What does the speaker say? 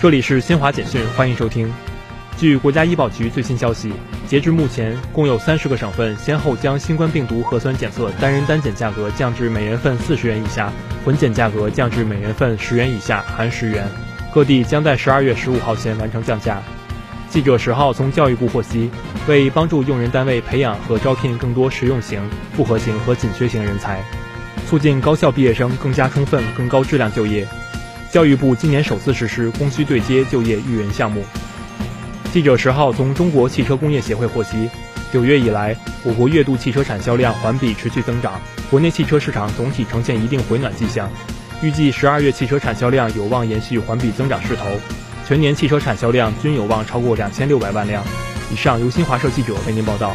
这里是新华简讯，欢迎收听。据国家医保局最新消息，截至目前，共有三十个省份先后将新冠病毒核酸检测单人单检价格降至每人份四十元以下，混检价格降至每人份十元以下，含十元。各地将在十二月十五号前完成降价。记者十号从教育部获悉，为帮助用人单位培养和招聘更多实用型、复合型和紧缺型人才，促进高校毕业生更加充分、更高质量就业，教育部今年首次实施供需对接就业育人项目。记者十号从中国汽车工业协会获悉，九月以来，我国月度汽车产销量环比持续增长，国内汽车市场总体呈现一定回暖迹象。预计十二月汽车产销量有望延续环比增长势头，全年汽车产销量均有望超过两千六百万辆。以上由新华社记者为您报道。